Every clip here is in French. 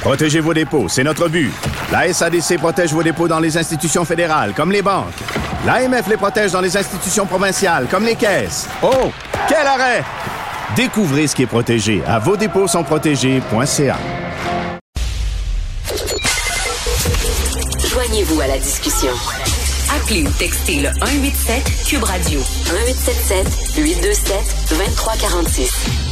Protégez vos dépôts, c'est notre but. La SADC protège vos dépôts dans les institutions fédérales, comme les banques. L'AMF les protège dans les institutions provinciales, comme les caisses. Oh, quel arrêt! Découvrez ce qui est protégé à vos dépôts sont protégés.ca. Joignez-vous à la discussion. Appelez ou textez le 187 Cube Radio 1877 827 2346.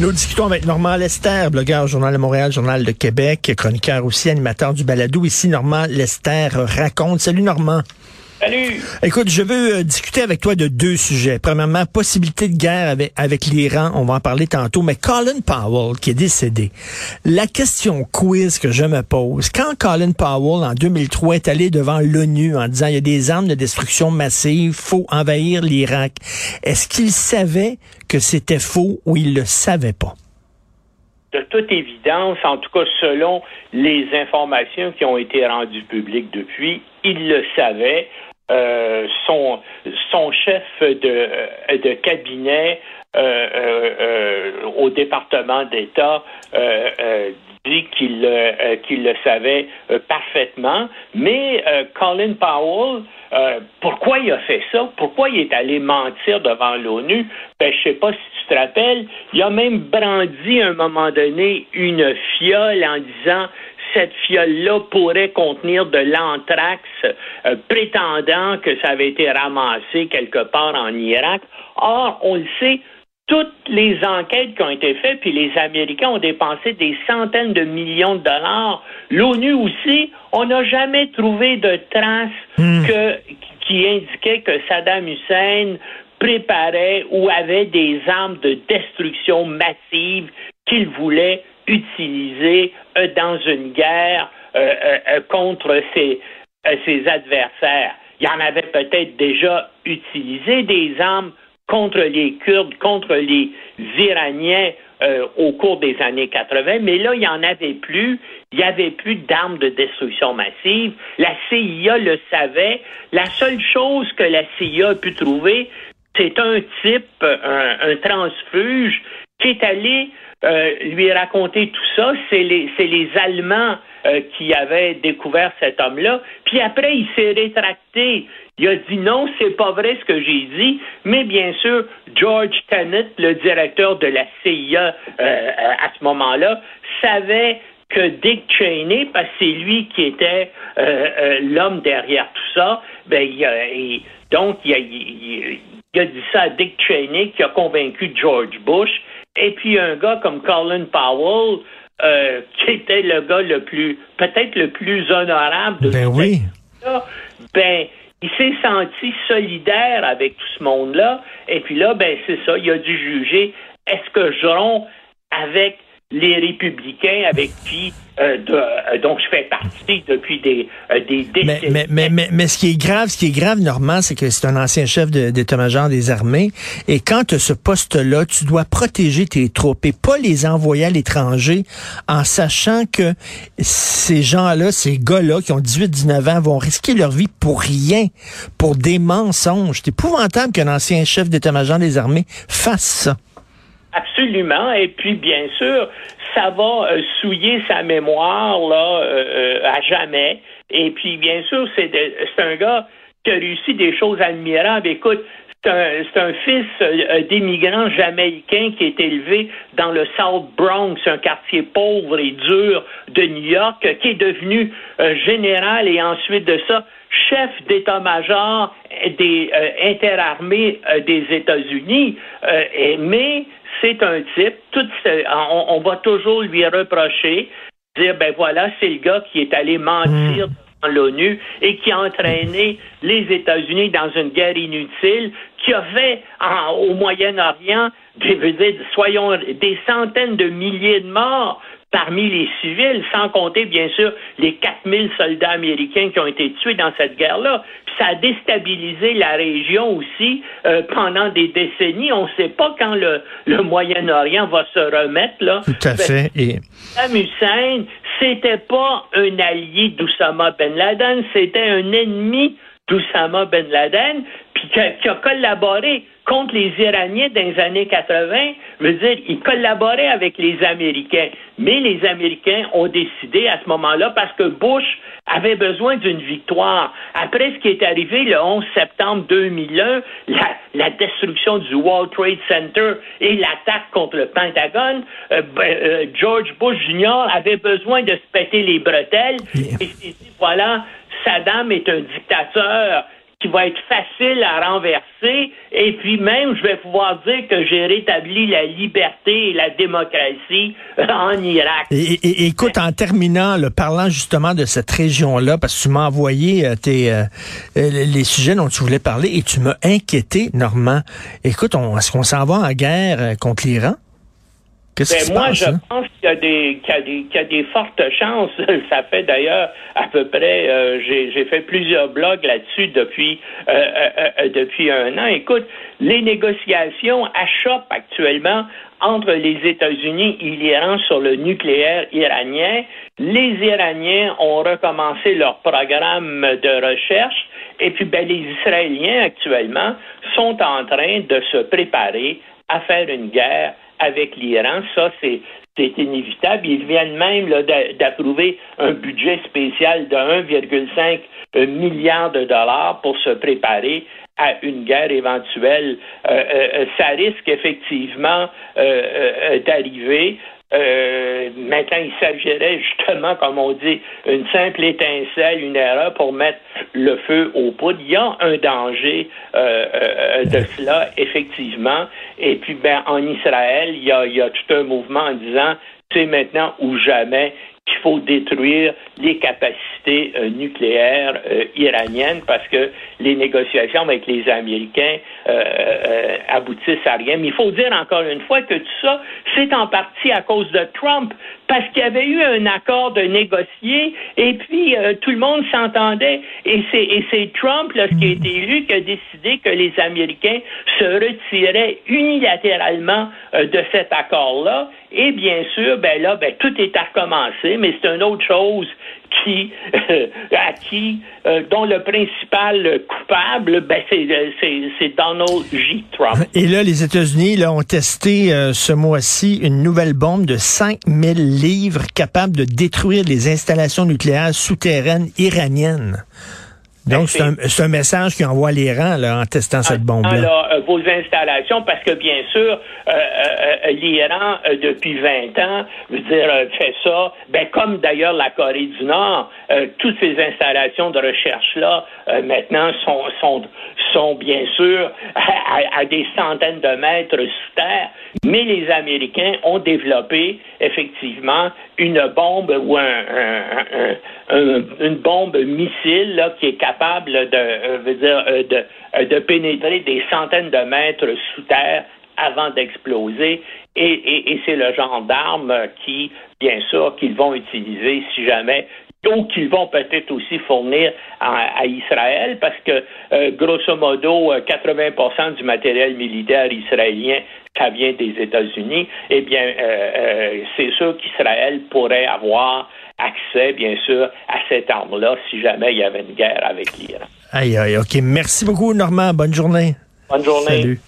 Nous discutons avec Normand Lester, blogueur au Journal de Montréal, Journal de Québec, chroniqueur aussi, animateur du balado. Ici, Normand Lester raconte. Salut Normand. Salut. Écoute, je veux euh, discuter avec toi de deux sujets. Premièrement, possibilité de guerre avec, avec l'Iran, on va en parler tantôt, mais Colin Powell qui est décédé. La question quiz que je me pose, quand Colin Powell en 2003 est allé devant l'ONU en disant il y a des armes de destruction massive, faut envahir l'Irak, est-ce qu'il savait que c'était faux ou il le savait pas? de toute évidence, en tout cas selon les informations qui ont été rendues publiques depuis, il le savait. Euh, son, chef de, euh, de cabinet euh, au département d'État dit qu'il qu'il le savait parfaitement, mais Colin Powell, pourquoi il a fait ça? Pourquoi il est allé mentir devant l'ONU? Ben, je sais pas si tu te rappelles, il a même brandi à un moment donné une fiole en disant cette fiole-là pourrait contenir de l'anthrax, euh, prétendant que ça avait été ramassé quelque part en Irak. Or, on le sait, toutes les enquêtes qui ont été faites, puis les Américains ont dépensé des centaines de millions de dollars. L'ONU aussi, on n'a jamais trouvé de traces hmm. qui indiquaient que Saddam Hussein préparait ou avait des armes de destruction massive qu'il voulait utiliser euh, dans une guerre euh, euh, contre ses, ses adversaires. Il y en avait peut-être déjà utilisé des armes contre les Kurdes, contre les Iraniens au cours des années 80, mais là, il n'y en avait plus. Il n'y avait plus d'armes de destruction massive. La CIA le savait. La seule chose que la CIA a pu trouver, c'est un type, un, un transfuge, qui est allé euh, lui raconter tout ça. C'est les, les Allemands euh, qui avaient découvert cet homme-là. Puis après, il s'est rétracté. Il a dit non, c'est pas vrai ce que j'ai dit. Mais bien sûr, George Tenet, le directeur de la CIA euh, à ce moment-là, savait que Dick Cheney, parce que c'est lui qui était l'homme derrière tout ça, ben, il, donc il a dit ça à Dick Cheney qui a convaincu George Bush et puis un gars comme Colin Powell, euh, qui était le gars le plus, peut-être le plus honorable de ben oui. ben il s'est senti solidaire avec tout ce monde-là. Et puis là, ben c'est ça, il a dû juger est-ce que je romps avec les républicains avec qui euh, euh, donc je fais partie depuis des, euh, des décennies. Mais, mais, mais, mais, ce qui est grave, ce qui est grave, Normand, c'est que c'est un ancien chef d'état-major des armées. Et quand tu as ce poste-là, tu dois protéger tes troupes et pas les envoyer à l'étranger en sachant que ces gens-là, ces gars-là qui ont 18-19 ans vont risquer leur vie pour rien, pour des mensonges. C'est épouvantable qu'un ancien chef d'état-major des armées fasse ça. Absolument. Et puis, bien sûr, ça va euh, souiller sa mémoire là euh, euh, à jamais. Et puis, bien sûr, c'est un gars qui a réussi des choses admirables. Écoute, c'est un, fils d'immigrants jamaïcains qui est élevé dans le South Bronx, un quartier pauvre et dur de New York, qui est devenu général et ensuite de ça chef d'état-major des interarmées des États-Unis. mais c'est un type, tout, on, va toujours lui reprocher, dire, ben voilà, c'est le gars qui est allé mentir dans l'ONU et qui a entraîné les États-Unis dans une guerre inutile, qui a fait au Moyen-Orient, des, soyons, des centaines de milliers de morts, parmi les civils, sans compter bien sûr les 4000 soldats américains qui ont été tués dans cette guerre-là. Puis ça a déstabilisé la région aussi euh, pendant des décennies. On ne sait pas quand le, le Moyen-Orient va se remettre là. Tout à fait. Et... Saddam Hussein, c'était pas un allié d'Oussama Ben Laden, c'était un ennemi d'Oussama Ben Laden, puis qui a collaboré contre les Iraniens dans les années 80, veut dire, il collaborait avec les Américains. Mais les Américains ont décidé à ce moment-là, parce que Bush avait besoin d'une victoire. Après ce qui est arrivé le 11 septembre 2001, la, la destruction du World Trade Center et l'attaque contre le Pentagone, euh, ben, euh, George Bush Jr. avait besoin de se péter les bretelles et s'est dit, voilà, Saddam est un dictateur qui va être facile à renverser. Et puis même, je vais pouvoir dire que j'ai rétabli la liberté et la démocratie en Irak. Écoute, en terminant, le parlant justement de cette région-là, parce que tu m'as envoyé euh, tes, euh, les sujets dont tu voulais parler et tu m'as inquiété, Normand. Écoute, est-ce qu'on s'en va en guerre euh, contre l'Iran? Ben, moi, je pense qu'il y, a des, qu'il y, a des fortes chances. Ça fait d'ailleurs à peu près, euh, j'ai fait plusieurs blogs là-dessus depuis, euh, euh, depuis un an. Écoute, les négociations achoppent actuellement entre les États-Unis et l'Iran sur le nucléaire iranien. Les Iraniens ont recommencé leur programme de recherche et puis ben, les Israéliens actuellement sont en train de se préparer à faire une guerre avec l'Iran. Ça, c'est inévitable. Ils viennent même d'approuver un budget spécial de 1,5 euh, milliard de dollars pour se préparer à une guerre éventuelle. Euh, euh, ça risque effectivement d'arriver. Euh, maintenant, il s'agirait justement, comme on dit, une simple étincelle, une erreur pour mettre le feu au poudre. Il y a un danger euh, euh, de cela, effectivement. Et puis, ben, en Israël, il y a tout un mouvement en disant, c'est maintenant ou jamais qu'il faut détruire les capacités euh, nucléaires euh, iraniennes parce que les négociations avec les Américains euh, aboutissent à rien. Mais il faut dire encore une fois que tout ça, c'est en partie à cause de Trump parce qu'il y avait eu un accord de négocier et puis tout le monde s'entendait et c'est Trump lorsqu'il a été élu qui a décidé que les Américains se retiraient unilatéralement de cet accord-là et bien sûr ben là ben tout est à recommencer mais c'est une autre chose qui, euh, à qui, euh, dont le principal coupable, ben, c'est Donald J. Trump. Et là, les États-Unis ont testé euh, ce mois-ci une nouvelle bombe de 5000 livres capable de détruire les installations nucléaires souterraines iraniennes. Donc, c'est un, un, message qui envoie l'Iran en testant cette ah, bombe-là. Alors, euh, vos installations, parce que bien sûr, euh, euh, l'Iran, depuis 20 ans, veut dire, fait ça, ben, comme d'ailleurs la Corée du Nord, toutes ces installations de recherche-là, maintenant, sont, sont, sont bien sûr à, à, des centaines de mètres sous terre, mais les Américains ont développé effectivement une bombe ou un, une bombe missile là, qui est capable de, euh, dire, euh, de, euh, de pénétrer des centaines de mètres sous terre avant d'exploser. Et, c'est le genre d'arme qui, bien sûr, qu'ils vont utiliser si jamais ou qu'ils vont peut-être aussi fournir à, Israël, parce que grosso modo, 80% du matériel militaire israélien, ça vient des États-Unis. Eh bien, euh, c'est sûr qu'Israël pourrait avoir accès, bien sûr, à cette arme-là si jamais il y avait une guerre avec l'Iran. Aïe, aïe, OK. Merci beaucoup, Normand. Bonne journée. Bonne journée. Salut.